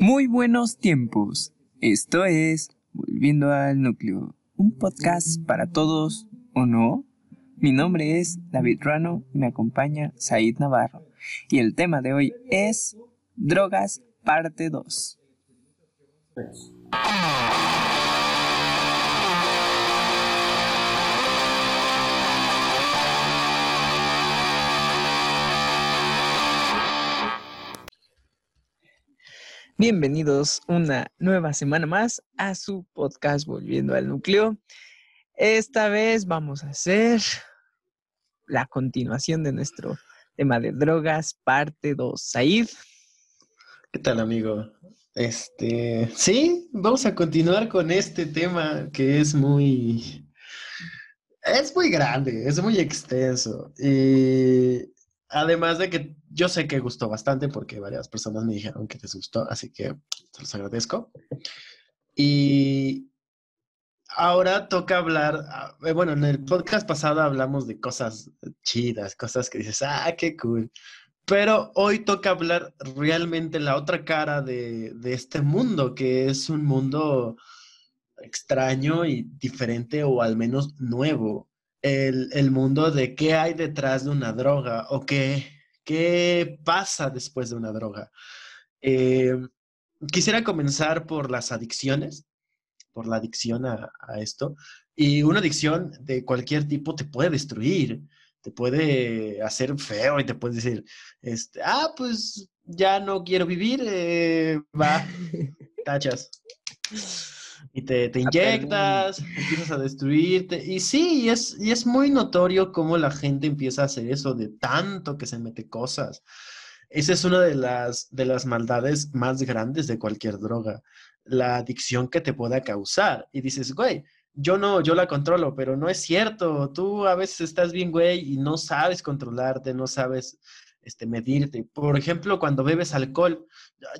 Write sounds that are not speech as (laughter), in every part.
Muy buenos tiempos. Esto es Volviendo al Núcleo, un podcast para todos o no. Mi nombre es David Rano y me acompaña Said Navarro. Y el tema de hoy es Drogas, parte 2. Bienvenidos una nueva semana más a su podcast Volviendo al Núcleo. Esta vez vamos a hacer la continuación de nuestro tema de drogas, parte 2. Said. ¿Qué tal, amigo? Este, sí, vamos a continuar con este tema que es muy, es muy grande, es muy extenso. Y Además de que yo sé que gustó bastante porque varias personas me dijeron que les gustó, así que se los agradezco. Y ahora toca hablar, ah, eh, bueno, en el podcast pasado hablamos de cosas chidas, cosas que dices, ah, qué cool. Pero hoy toca hablar realmente la otra cara de, de este mundo, que es un mundo extraño y diferente o al menos nuevo el, mundo de qué hay detrás de una droga o qué, qué pasa después de una droga. Eh, quisiera comenzar por las adicciones, por la adicción a, esto. Y una adicción de cualquier tipo te puede destruir, te puede hacer feo y te puede decir, este, ah, pues ya no quiero vivir, eh, va, (laughs) tachas y te, te inyectas, empiezas a destruirte. Y sí, y es, y es muy notorio cómo la gente empieza a hacer eso de tanto que se mete cosas. Esa es una de las, de las maldades más grandes de cualquier droga, la adicción que te pueda causar. Y dices, güey, yo no, yo la controlo, pero no es cierto. Tú a veces estás bien, güey, y no sabes controlarte, no sabes este, medirte. Por ejemplo, cuando bebes alcohol,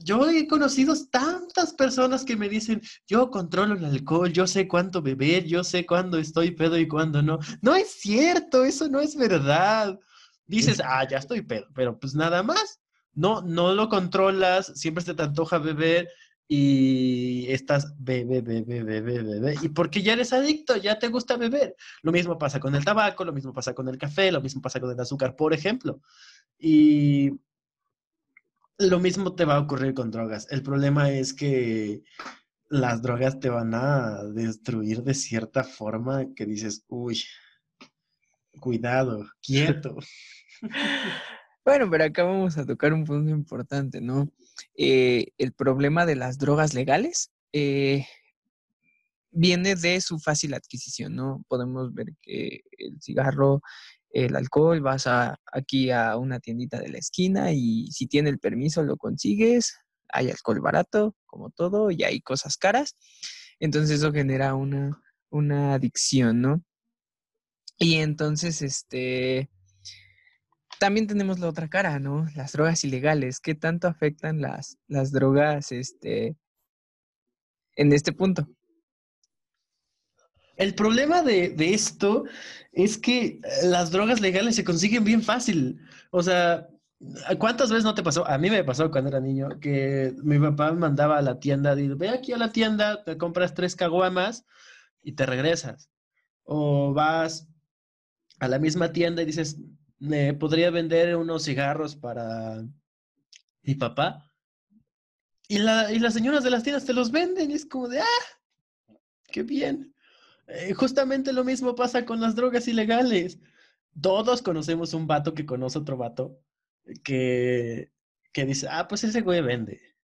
yo he conocido tantas personas que me dicen, yo controlo el alcohol, yo sé cuánto beber, yo sé cuándo estoy pedo y cuándo no. No es cierto, eso no es verdad. Dices, ah, ya estoy pedo, pero pues nada más. No, no lo controlas, siempre se te antoja beber y estás bebe, bebe, bebe, bebe, y porque ya eres adicto, ya te gusta beber. Lo mismo pasa con el tabaco, lo mismo pasa con el café, lo mismo pasa con el azúcar, por ejemplo. Y lo mismo te va a ocurrir con drogas. El problema es que las drogas te van a destruir de cierta forma que dices, uy, cuidado, quieto. (laughs) Bueno, pero acá vamos a tocar un punto importante, ¿no? Eh, el problema de las drogas legales eh, viene de su fácil adquisición, ¿no? Podemos ver que el cigarro el alcohol, vas a, aquí a una tiendita de la esquina y si tiene el permiso lo consigues, hay alcohol barato, como todo, y hay cosas caras. Entonces eso genera una, una adicción, ¿no? Y entonces, este, también tenemos la otra cara, ¿no? Las drogas ilegales. ¿Qué tanto afectan las, las drogas, este, en este punto? El problema de, esto es que las drogas legales se consiguen bien fácil. O sea, ¿cuántas veces no te pasó? A mí me pasó cuando era niño que mi papá mandaba a la tienda, dice, ve aquí a la tienda, te compras tres caguamas y te regresas. O vas a la misma tienda y dices, ¿me podría vender unos cigarros para mi papá? Y, y las señoras de las tiendas te los venden y es como de, ah, qué bien. Eh, justamente lo mismo pasa con las drogas ilegales. Todos conocemos un vato que conoce otro vato que, que dice, ah, pues ese güey vende.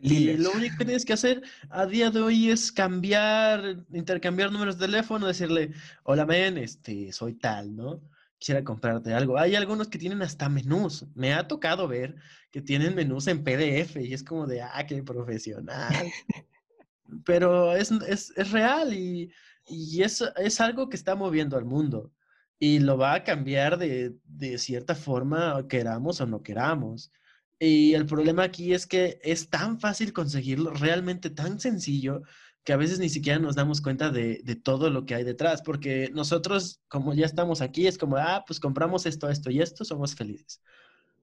Y lo único que tienes que hacer a día de hoy es cambiar, intercambiar números de teléfono, decirle, hola men, este, soy tal, ¿no? Quisiera comprarte algo. Hay algunos que tienen hasta menús. Me ha tocado ver que tienen menús en PDF y es como de, ah, qué profesional. (laughs) Pero es, es, es real y y eso es algo que está moviendo al mundo y lo va a cambiar de, de cierta forma, queramos o no queramos. Y el problema aquí es que es tan fácil conseguirlo, realmente tan sencillo, que a veces ni siquiera nos damos cuenta de, de, todo lo que hay detrás, porque nosotros, como ya estamos aquí, es como, ah, pues compramos esto, esto y esto, somos felices.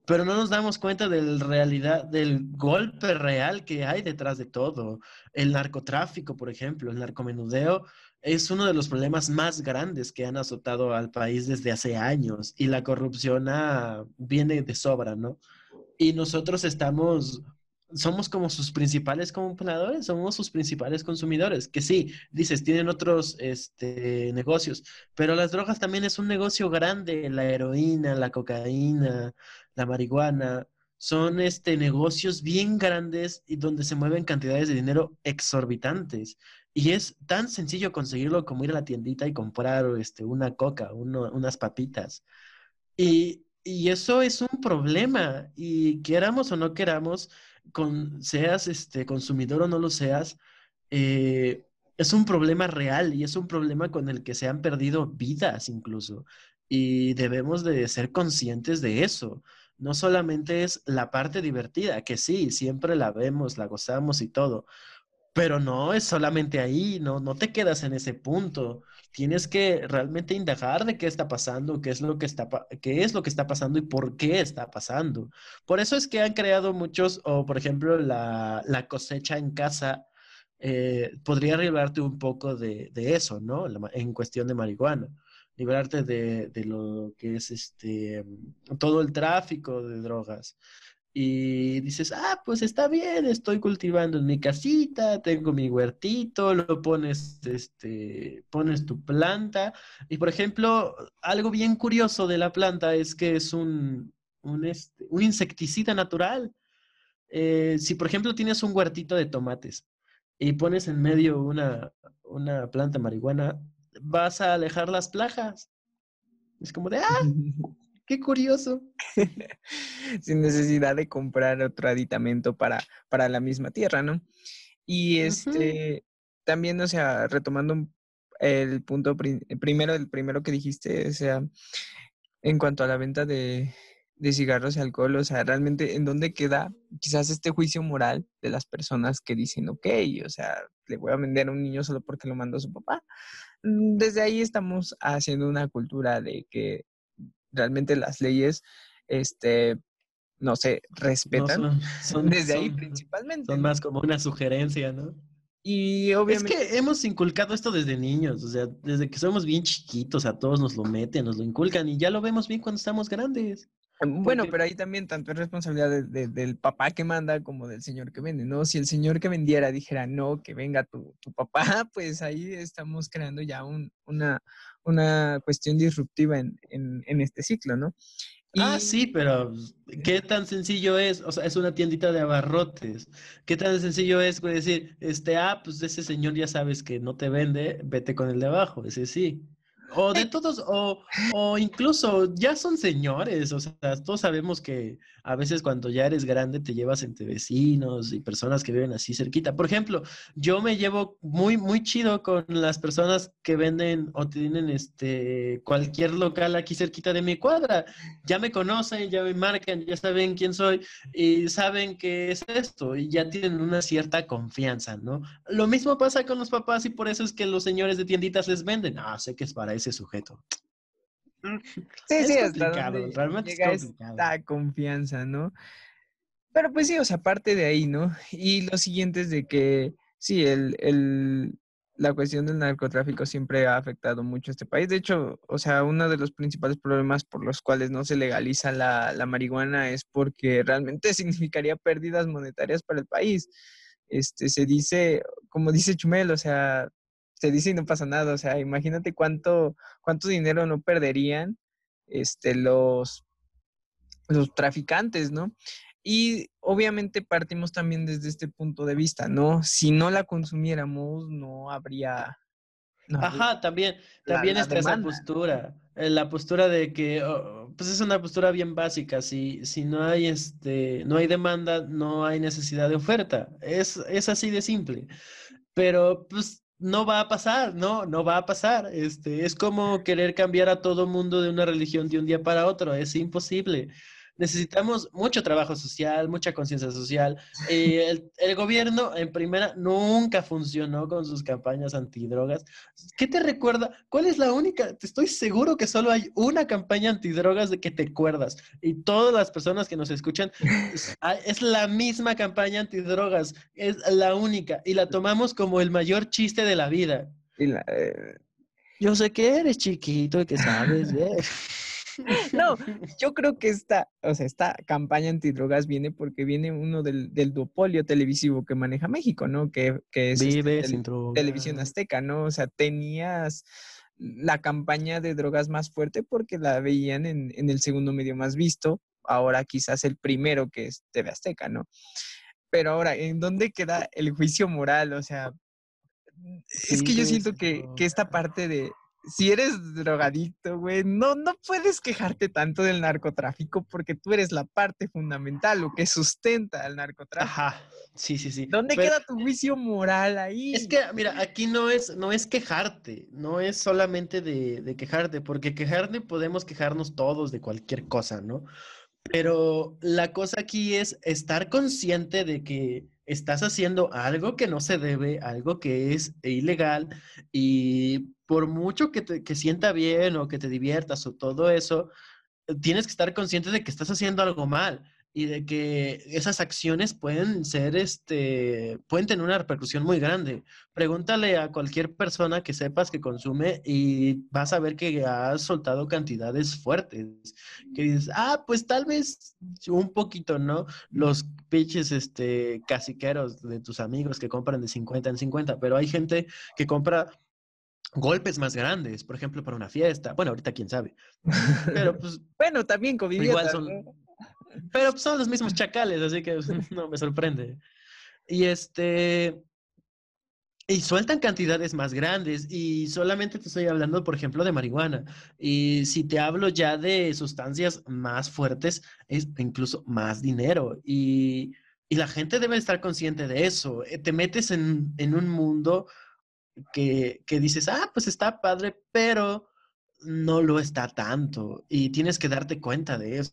pero no nos damos cuenta del realidad, del golpe real que hay detrás de todo. El narcotráfico, por ejemplo, el narcomenudeo es uno de los problemas más grandes que han azotado al país desde hace años y la corrupción viene de sobra, ¿no? Y nosotros estamos somos como sus principales compradores, somos sus principales consumidores, que sí, dices, tienen otros este, negocios, pero las drogas también es un negocio grande, la heroína, la cocaína, la marihuana, son este, negocios bien grandes y donde se mueven cantidades de dinero exorbitantes. Y es tan sencillo conseguirlo como ir a la tiendita y comprar este, una coca, unas papitas. Y, y eso es un problema. Y queramos o no queramos, con, seas este, consumidor o no lo seas, eh, es un problema real y es un problema con el que se han perdido vidas incluso. Y debemos de ser conscientes de eso. No solamente es la parte divertida, que sí, siempre la vemos, la gozamos y todo, pero no es solamente ahí, no, no te quedas en ese punto. Tienes que realmente indagar de qué está pasando, qué es lo que está, qué es lo que está pasando y por qué está pasando. Por eso es que han creado muchos, o por ejemplo, la, cosecha en casa eh, podría librarte un poco de, eso, ¿no? en cuestión de marihuana. Librarte de, de, lo que es este todo el tráfico de drogas y dices, ah, pues está bien, estoy cultivando en mi casita, tengo mi huertito, lo pones, este, pones tu planta. Y por ejemplo, algo bien curioso de la planta es que es un, un, este, insecticida natural. Eh, si por ejemplo tienes un huertito de tomates y pones en medio una, una planta marihuana, vas a alejar las plagas. Es como de, ah, Qué curioso. (laughs) Sin necesidad de comprar otro aditamento para, para la misma tierra, ¿no? Y este, también, o sea, retomando el punto primero, el primero que dijiste, o sea, en cuanto a la venta de, de cigarros y alcohol, o sea, realmente en dónde queda quizás este juicio moral de las personas que dicen, ok, o sea, le voy a vender a un niño solo porque lo mandó su papá. Mm, desde ahí estamos haciendo una cultura de que realmente las leyes, este, no se respetan. (laughs) son, desde ahí principalmente. Son más como una sugerencia, ¿no? Y obviamente... Es que hemos inculcado esto desde niños, o sea, desde que somos bien chiquitos, a todos nos lo meten, nos lo inculcan y ya lo vemos bien cuando estamos grandes. Em, bueno, pero ahí también tanto es responsabilidad del papá que manda como del señor que vende, ¿no? Si el señor que vendiera dijera no, que venga tu, tu papá, (laughs) pues ahí estamos creando ya un, una, una cuestión disruptiva en, en, este ciclo, ¿no? Ah, sí, pero ¿qué tan sencillo es? O sea, es una tiendita de abarrotes. ¿Qué tan sencillo es decir, este, ah, pues ese señor ya sabes que no te vende, vete con el de abajo, ese sí. O de todos, o, o, incluso ya son señores, o sea, todos sabemos que a veces cuando ya eres grande te llevas entre vecinos y personas que viven así cerquita. Por ejemplo, yo me llevo muy, muy chido con las personas que venden o tienen este cualquier local aquí cerquita de mi cuadra. Ya me conocen, ya me marcan, ya saben quién soy y saben qué es esto y ya tienen una cierta confianza, ¿no? Lo mismo pasa con los papás y por eso es que los señores de tienditas les venden. Ah, sé que es para ese sujeto. Mm, sí, sí, es realmente llega es esta confianza, ¿no? Pero pues sí, o sea, aparte de ahí, ¿no? Y lo siguiente es de que sí, el, el, la cuestión del narcotráfico siempre ha afectado mucho a este país. De hecho, o sea, uno de los principales problemas por los cuales no se legaliza la, la marihuana es porque realmente (laughs) significaría pérdidas monetarias para el país. Este, se dice, como dice Chumel, o sea, se dice y no pasa nada. O sea, imagínate cuánto, cuánto dinero no perderían este, los, los traficantes, ¿no? Y obviamente partimos también desde este punto de vista, ¿no? Si no la consumiéramos, no habría... Ajá, también, también está esa postura, eh, la postura de que, oh, pues es una postura bien básica, si, si no hay este, no hay demanda, no hay necesidad de oferta, es, es así de simple. Pero pues no va a pasar, no, no va a pasar. Este, es como querer cambiar a todo mundo de una religión de un día para otro, es imposible. Necesitamos mucho trabajo social, mucha conciencia social. el, el, gobierno, en primera, nunca funcionó con sus campañas antidrogas. ¿Qué te recuerda? ¿Cuál es la única? Te estoy seguro que solo hay una campaña antidrogas de que te acuerdas. Y todas las personas que nos escuchan, es, es la misma campaña antidrogas. Es la única. Y la tomamos como el mayor chiste de la vida. Eh, yo sé que eres chiquito y que sabes, ¿eh? (laughs) No, yo creo que esta, o sea, esta campaña antidrogas viene porque viene uno del, del duopolio televisivo que maneja México, ¿no? Que, que es este, televisión azteca, ¿no? O sea, tenías la campaña de drogas más fuerte porque la veían en, en el segundo medio más visto, ahora quizás el primero que es TV Azteca, ¿no? Pero ahora, ¿en dónde queda el juicio moral? O sea, es que yo siento que, esta parte de, si eres drogadicto, güey, no, no puedes quejarte tanto del narcotráfico porque tú eres la parte fundamental, lo que sustenta al narcotráfico. Ajá, sí, sí, sí. ¿Dónde queda tu juicio moral ahí? Es que, mira, aquí no es, no es quejarte, no es solamente de, de quejarte, porque quejarte podemos quejarnos todos de cualquier cosa, ¿no? Pero la cosa aquí es estar consciente de que estás haciendo algo que no se debe, algo que es ilegal y por mucho que te que sienta bien o que te diviertas o todo eso, tienes que estar consciente de que estás haciendo algo mal y de que esas acciones pueden ser, este, pueden tener una repercusión muy grande. Pregúntale a cualquier persona que sepas que consume y vas a ver que has soltado cantidades fuertes. Que dices, ah, pues tal vez un poquito, ¿no? Los pitches, este, casiqueros de tus amigos que compran de 50 en 50, pero hay gente que compra golpes más grandes, por ejemplo, para una fiesta. Bueno, ahorita quién sabe. Pero (laughs) pues. bueno, también COVID. Igual son. Pero son los mismos chacales, así que (laughs) no me sorprende. Y este. Y sueltan cantidades más grandes y solamente te estoy hablando, por ejemplo, de marihuana. Y si te hablo ya de sustancias más fuertes, es incluso más dinero. Y, y la gente debe estar consciente de eso. Eh, te metes en, en un mundo que, que dices, ah, pues está padre, pero no lo está tanto. Y tienes que darte cuenta de eso.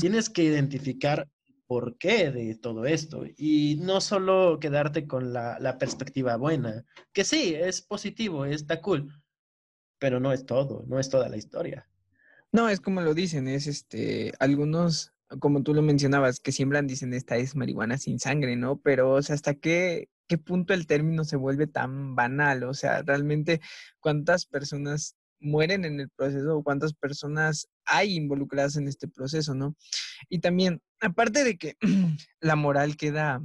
Tienes que identificar por qué de todo esto y no solo quedarte con la, la, perspectiva buena, que sí, es positivo, está cool, pero no es todo, no es toda la historia. No, es como lo dicen, es este, algunos, como tú lo mencionabas, que siembran, dicen, esta es marihuana sin sangre, ¿no? Pero, o sea, ¿hasta qué, qué punto el término se vuelve tan banal? O sea, realmente, ¿cuántas personas mueren en el proceso o cuántas personas hay involucradas en este proceso, ¿no? Y también, aparte de que (clears throat) la moral queda,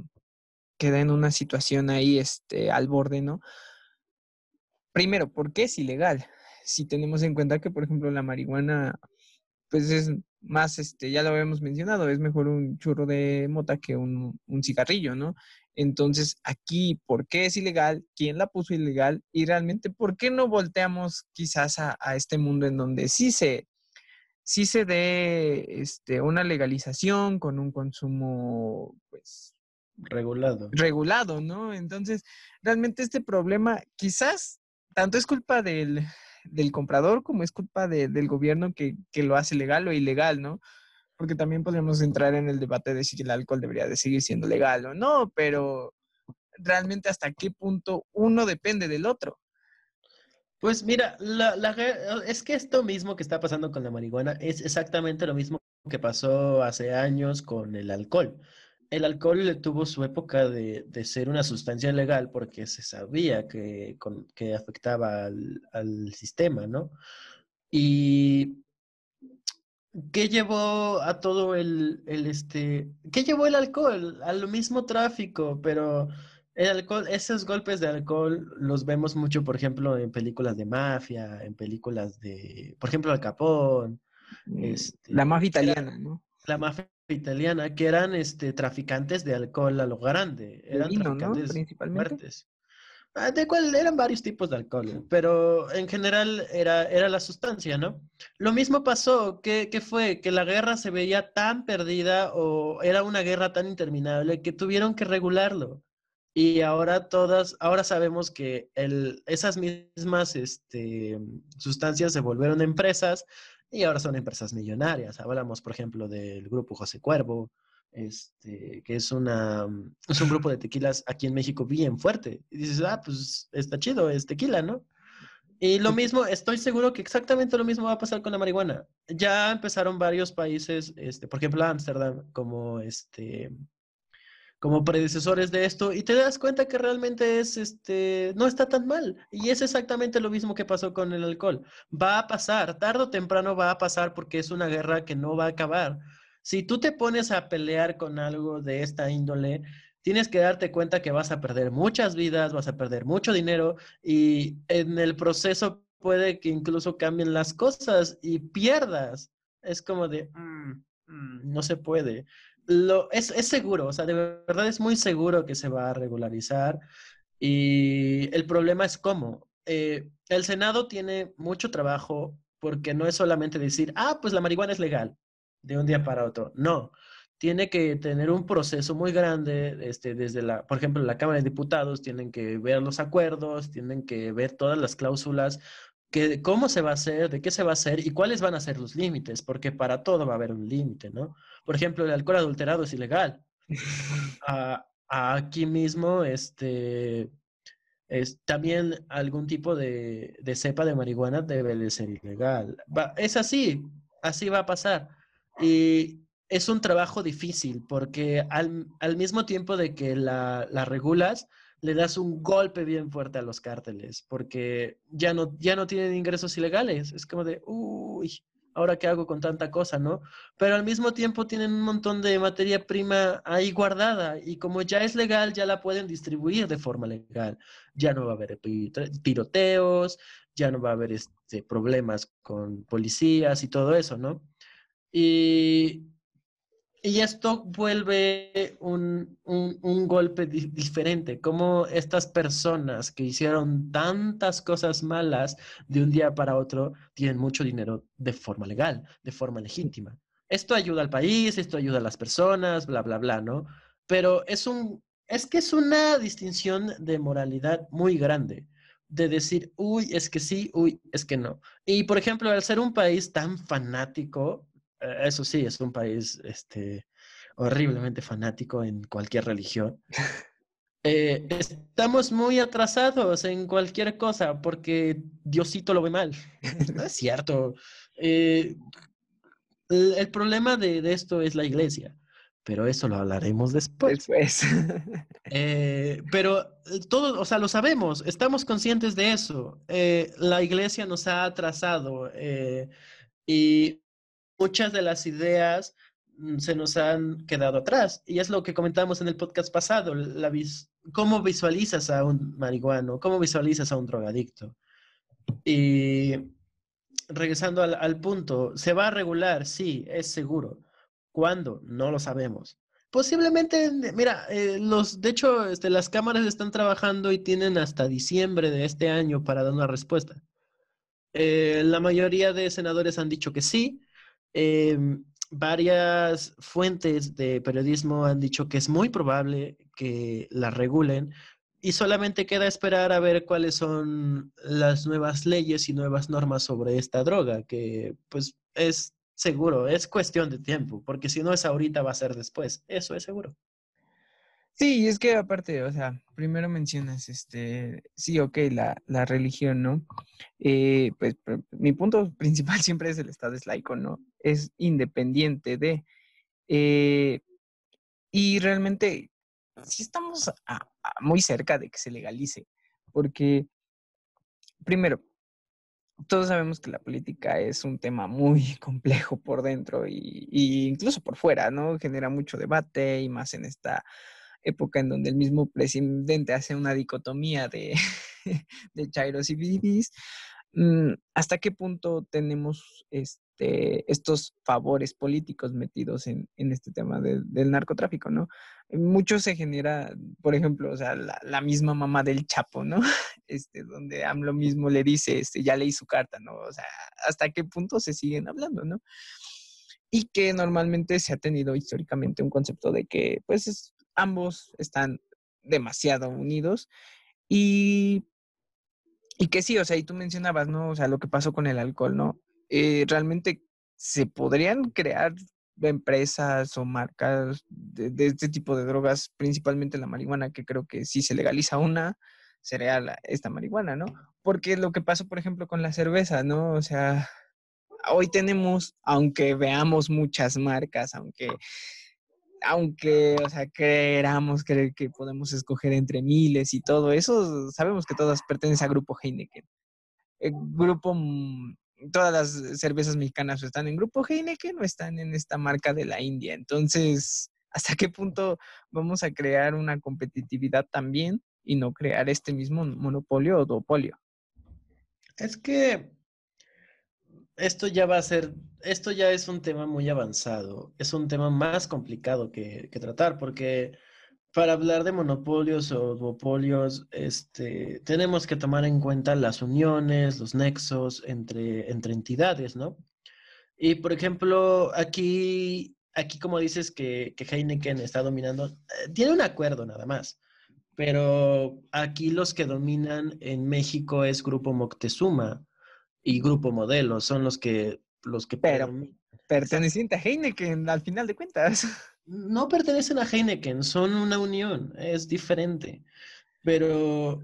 queda en una situación ahí este, al borde, ¿no? Primero, ¿por qué es ilegal? Si tenemos en cuenta que, por ejemplo, la marihuana, pues es más, este, ya lo habíamos mencionado, es mejor un churro de mota que un, un cigarrillo, ¿no? Entonces, aquí, ¿por qué es ilegal? ¿Quién la puso ilegal? Y realmente, ¿por qué no volteamos quizás a, este mundo en donde sí se, sí se dé este, una legalización con un consumo, pues... Regulado. Regulado, ¿no? Entonces, realmente este problema quizás tanto es culpa del, del comprador como es culpa del gobierno que, que lo hace legal o ilegal, ¿no? Porque también podríamos entrar en el debate de si el alcohol debería de seguir siendo legal o no, pero realmente hasta qué punto uno depende del otro. Pues mira, la, es que esto mismo que está pasando con la marihuana es exactamente lo mismo que pasó hace años con el alcohol. El alcohol tuvo su época de, de ser una sustancia legal porque se sabía que, que afectaba al, al sistema, ¿no? Y ¿Qué llevó a todo el, el, este, qué llevó el alcohol? Al mismo tráfico, pero el alcohol, esos golpes de alcohol los vemos mucho, por ejemplo, en películas de mafia, en películas de, por ejemplo, Al Capón. Mm, este, la mafia italiana, ¿no? La mafia italiana, que eran este, traficantes de alcohol a lo grande. Eran traficantes Principalmente. Ah, de cual eran varios tipos de alcohol, pero en general era, era la sustancia, ¿no? Lo mismo pasó, que, que, fue que la guerra se veía tan perdida o era una guerra tan interminable que tuvieron que regularlo. Y ahora todas, ahora sabemos que el, esas mismas este, sustancias se volvieron empresas y ahora son empresas millonarias. Hablamos, por ejemplo, del grupo José Cuervo, este, que es, una, es un grupo de tequilas aquí en México bien fuerte. Y dices, ah, pues está chido, es tequila, ¿no? Y lo mismo, estoy seguro que exactamente lo mismo va a pasar con la marihuana. Ya empezaron varios países, este, por ejemplo, Ámsterdam, como este, como predecesores de esto y te das cuenta que realmente es, este, no está tan mal. Y es exactamente lo mismo que pasó con el alcohol. Va a pasar, tarde o temprano va a pasar porque es una guerra que no va a acabar. Si tú te pones a pelear con algo de esta índole, tienes que darte cuenta que vas a perder muchas vidas, vas a perder mucho dinero y en el proceso puede que incluso cambien las cosas y pierdas. Es como de, mm, mm, no se puede lo, es, seguro, o sea, de verdad es muy seguro que se va a regularizar. Y el problema es cómo. Eh, el Senado tiene mucho trabajo porque no es solamente decir, ah, pues la marihuana es legal de un día para otro. No, tiene que tener un proceso muy grande, este, desde la, por ejemplo, la Cámara de Diputados tienen que ver los acuerdos, tienen que ver todas las cláusulas, que, cómo se va a hacer, de qué se va a hacer y cuáles van a ser los límites, porque para todo va a haber un límite, ¿no? Por ejemplo, el alcohol adulterado es ilegal. (laughs) aquí mismo, este, es, también algún tipo de, de, cepa de marihuana debe de ser ilegal. es así, así va a pasar. Y es un trabajo difícil porque al, al mismo tiempo de que la, la regulas, le das un golpe bien fuerte a los cárteles, porque ya no, ya no tienen ingresos ilegales. Es como de, uy, ahora qué hago con tanta cosa, ¿no? Pero al mismo tiempo tienen un montón de materia prima ahí guardada y como ya es legal, ya la pueden distribuir de forma legal. Ya no va a haber tiroteos, ya no va a haber este, problemas con policías y todo eso, ¿no? Y y esto vuelve un, golpe diferente, como estas personas que hicieron tantas cosas malas de un día para otro tienen mucho dinero de forma legal, de forma legítima. Esto ayuda al país, esto ayuda a las personas, bla, bla, bla, ¿no? Pero es un, es que es una distinción de moralidad muy grande, de decir, uy, es que sí, uy, es que no. Y por ejemplo, al ser un país tan fanático, eso sí, es un país este, horriblemente fanático en cualquier religión. Eh, estamos muy atrasados en cualquier cosa porque Diosito lo ve mal. (laughs) no es cierto. Eh, el, problema de, esto es la iglesia, pero eso lo hablaremos después. Después. (laughs) pero todo, o sea, lo sabemos, estamos conscientes de eso. la iglesia nos ha atrasado y muchas de las ideas mm, se nos han quedado atrás. Y es lo que comentamos en el podcast pasado, la cómo visualizas a un marihuano, cómo visualizas a un drogadicto. Y regresando al, punto, ¿se va a regular? Sí, es seguro. ¿Cuándo? No lo sabemos. Posiblemente, mira, eh, los, de hecho, este, las cámaras están trabajando y tienen hasta diciembre de este año para dar una respuesta. Eh, la mayoría de senadores han dicho que sí, Em, varias fuentes de periodismo han dicho que es muy probable que la regulen y solamente queda esperar a ver cuáles son las nuevas leyes y nuevas normas sobre esta droga, que pues es seguro, es cuestión de tiempo, porque si no es ahorita va a ser después, eso es seguro. Sí, es que aparte, o sea, primero mencionas, este, sí, ok, la, la religión, ¿no? Eh, pues mi punto (laughs) principal siempre es el Estado es laico, ¿no? Es independiente de... Eh, y realmente sí estamos muy cerca de que se legalice, porque, primero, todos sabemos que la política es un tema muy (laughs) complejo por dentro y, y incluso por fuera, ¿no? Genera mucho debate y más en esta época en donde el mismo presidente hace una dicotomía de, (laughs) de Chairos y Bibis, mm, ¿hasta qué punto tenemos este, estos favores políticos metidos en, este tema del narcotráfico, ¿no? Mucho se genera, por ejemplo, o sea, la, misma mamá del Chapo, ¿no? (laughs) Este, donde AMLO mismo le dice, este, ya leí su carta, ¿no? O sea, ¿hasta qué punto se siguen hablando, ¿no? Y que normalmente se ha tenido históricamente un concepto de que, pues, es ambos están demasiado unidos y, y que sí, o sea, y tú mencionabas, ¿no? O sea, lo que pasó con el alcohol, ¿no? Eh, realmente se podrían crear empresas o marcas de, este tipo de drogas, principalmente la marihuana, que creo que si se legaliza una, sería esta marihuana, ¿no? Porque lo que pasó, por ejemplo, con la cerveza, ¿no? O sea, hoy tenemos, aunque veamos muchas marcas, aunque, aunque, o sea, queramos creer que podemos escoger entre miles y todo eso, sabemos que todas pertenecen al grupo Heineken. El grupo mm, todas las cervezas mexicanas están en Grupo Heineken o están en esta marca de la India. Entonces, (laughs) ¿hasta qué punto vamos a crear una competitividad también y no crear este mismo monopolio o duopolio? Es que esto ya va a ser, esto ya es un tema muy avanzado, es un tema más complicado que, tratar porque para hablar de monopolios o duopolios, este, tenemos que tomar en cuenta las uniones, los nexos entre, entre entidades, ¿no? Y por ejemplo, aquí, aquí como dices que, que Heineken está dominando, eh, tiene un acuerdo nada más, pero aquí los que dominan en México es Grupo Moctezuma y Grupo Modelo, son los que... Los que pero perteneciente a Heineken al final de cuentas. (laughs) no pertenecen a Heineken, son una unión, es diferente. Pero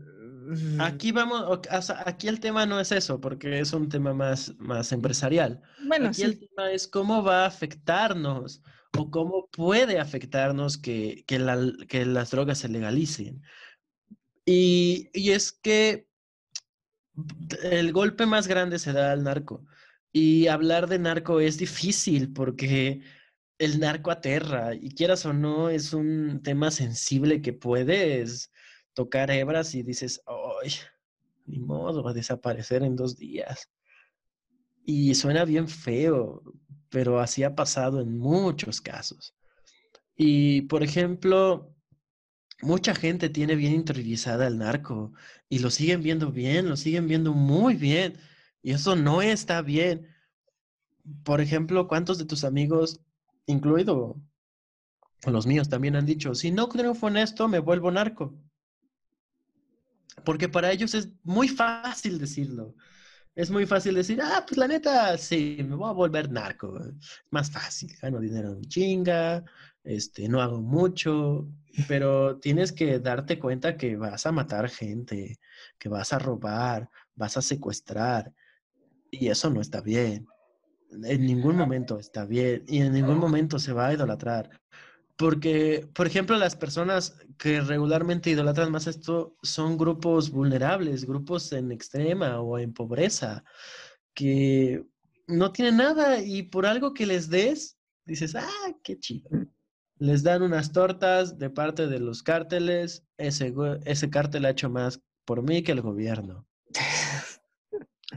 aquí vamos, aquí el tema no es eso, porque es un tema más, más empresarial. Bueno, aquí el tema es cómo va a afectarnos o cómo puede afectarnos que, que, las drogas se legalicen. Y, y es que el golpe más grande se da al narco. Y hablar de narco es difícil porque el narco aterra y quieras o no, es un tema sensible que puedes tocar hebras y dices, ay, ni modo, va a desaparecer en dos días. Y suena bien feo, pero así ha pasado en muchos casos. Y, por ejemplo, mucha gente tiene bien interiorizada el narco y lo siguen viendo bien, lo siguen viendo muy bien. Y eso no está bien. Por ejemplo, ¿cuántos de tus amigos incluido los míos también han dicho, si no triunfo en esto, me vuelvo narco. Porque para ellos es muy fácil decirlo. Es muy fácil decir, ah, pues la neta, sí, me voy a volver narco. Más fácil, gano dinero en chinga, este, no hago mucho, pero tienes que darte cuenta que vas a matar gente, que vas a robar, vas a secuestrar, y eso no está bien en ningún momento está bien y en ningún momento se va a idolatrar. Porque, por ejemplo, las personas que regularmente idolatran más esto son grupos vulnerables, grupos en extrema o en pobreza, que no tienen nada y por algo que les des, dices, ah, qué chido. Les dan unas tortas de parte de los cárteles, ese, ese cártel ha hecho más por mí que el gobierno.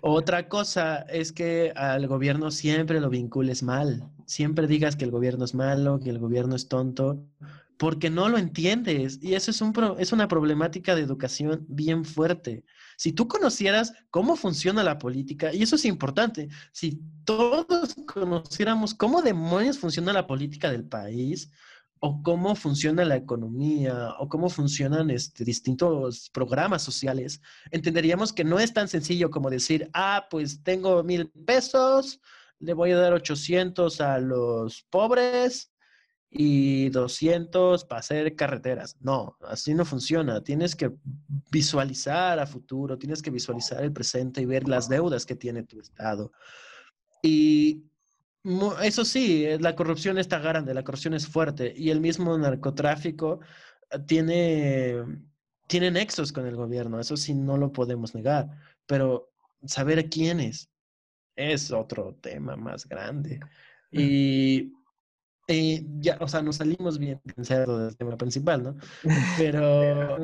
Otra cosa es que al gobierno siempre lo vincules mal. Siempre digas que el gobierno es malo, que el gobierno es tonto, porque no lo entiendes. Y eso es, un es una problemática de educación bien fuerte. Si tú conocieras cómo funciona la política, y eso es importante, si todos conociéramos cómo demonios funciona la política del país, o cómo funciona la economía o cómo funcionan este, distintos programas sociales, entenderíamos que no es tan sencillo como decir, ah, pues tengo mil pesos, le voy a dar 800 a los pobres y 200 para hacer carreteras. No, así no funciona. Tienes que visualizar a futuro, tienes que visualizar el presente y ver las deudas que tiene tu Estado. Y eso sí, eh, la corrupción está grande, la corrupción es fuerte y el mismo narcotráfico ah, tiene, tiene nexos con el gobierno, eso sí no lo podemos negar, pero saber quiénes es otro tema más grande. Y, ya, o sea, nos salimos bien del tema principal, ¿no? (laughs) Pero,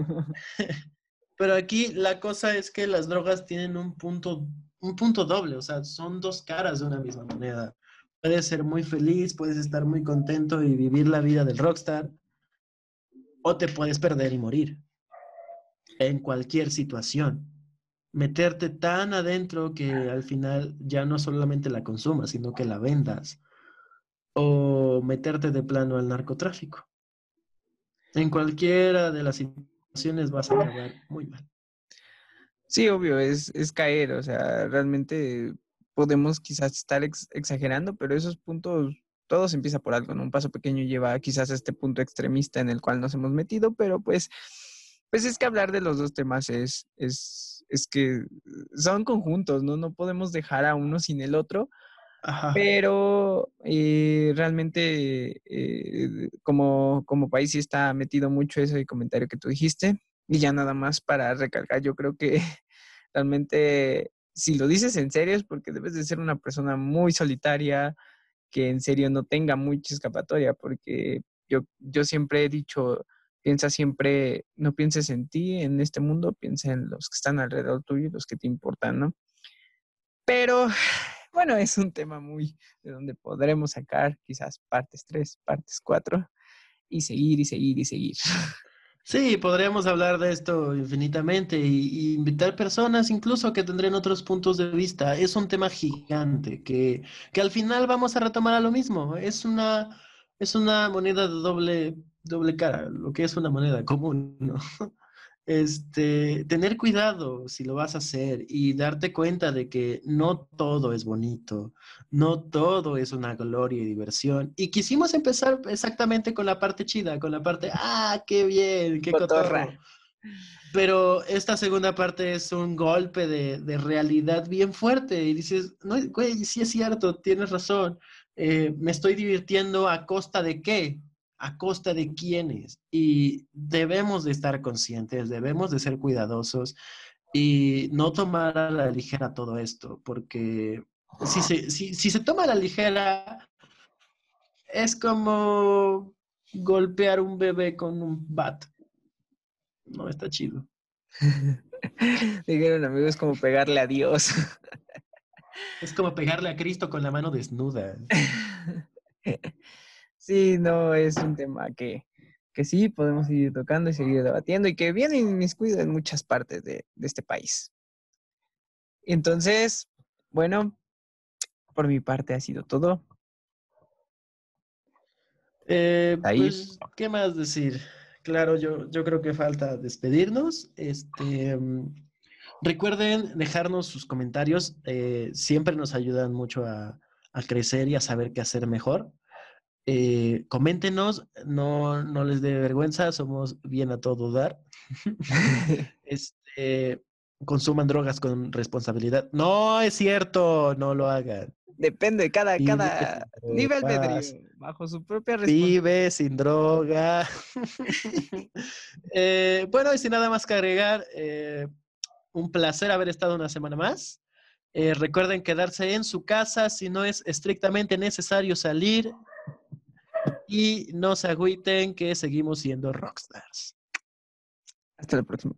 (laughs) pero aquí la cosa es que las drogas tienen un punto, un punto doble, o sea, son dos caras de una misma moneda. Puedes ser muy feliz, puedes estar muy contento y vivir la vida del rockstar, o te puedes perder y morir en cualquier situación. Meterte tan adentro que al final ya no solamente la consumas, sino que la vendas. O meterte de plano al narcotráfico. En cualquiera de las situaciones vas a acabar muy mal. Sí, obvio, es, es caer, o sea, realmente podemos quizás estar exagerando, pero esos puntos, todo se empieza por algo, ¿no? Un paso pequeño lleva quizás a este punto extremista en el cual nos hemos metido, pero pues, pues es que hablar de los dos temas es, es, es que son conjuntos, ¿no? No podemos dejar a uno sin el otro. Pero eh, realmente eh, como, como país sí está metido mucho ese comentario que tú dijiste. Y ya nada más para recargar, yo creo que (laughs) realmente si lo dices en serio es porque debes de ser una persona muy solitaria, que en serio no tenga mucha escapatoria, porque yo, yo siempre he dicho, piensa siempre, no pienses en ti, en este mundo, piensa en los que están alrededor tuyo y los que te importan, ¿no? Pero bueno, es un tema muy de donde podremos sacar quizás partes 3, partes 4 y seguir y seguir y seguir. (laughs) Sí, podríamos hablar de esto infinitamente y, invitar personas incluso que tendrían otros puntos de vista. Es un tema gigante que, que al final vamos a retomar a lo mismo. Es una, es una moneda de doble, doble cara, lo que es una moneda común, ¿no? (laughs) este, tener cuidado si lo vas a hacer y darte cuenta de que no todo es bonito, no todo es una gloria y diversión. Y quisimos empezar exactamente con la parte chida, con la parte, ah, qué bien, qué cotorra. Pero esta segunda parte es un golpe de, de, realidad bien fuerte y dices, no, güey, sí es cierto, tienes razón. Eh, me estoy divirtiendo a costa de qué? A costa de quiénes. Y debemos de estar conscientes, debemos de ser cuidadosos y no tomar a la ligera todo esto, porque si se, si, se toma a la ligera, es como golpear un bebé con un bat. No está chido. (laughs) Dijeron amigo, es como pegarle a Dios. Es como pegarle a Cristo con la mano desnuda. (laughs) Sí, no, es un tema que, que sí podemos seguir tocando y seguir debatiendo y que viene inmiscuido en muchas partes de, este país. Entonces, bueno, por mi parte ha sido todo. Eh, pues, ¿qué más decir? Claro, yo, yo creo que falta despedirnos. Este, mm, recuerden dejarnos sus comentarios. Eh, siempre nos ayudan mucho a, a, crecer y a saber qué hacer mejor. Eh, coméntenos, no, no les dé vergüenza, somos bien a todo dar. (laughs) (laughs) este, consuman drogas con responsabilidad. No es cierto, no lo hagan. Depende, cada, cada nivel de bajo su propia responsabilidad. Vive sin droga. (laughs) Eh, bueno, y sin nada más que agregar, eh, un placer haber estado una semana más. recuerden quedarse en su casa si no es estrictamente necesario salir y no se agüiten que seguimos siendo rockstars. Hasta la próxima.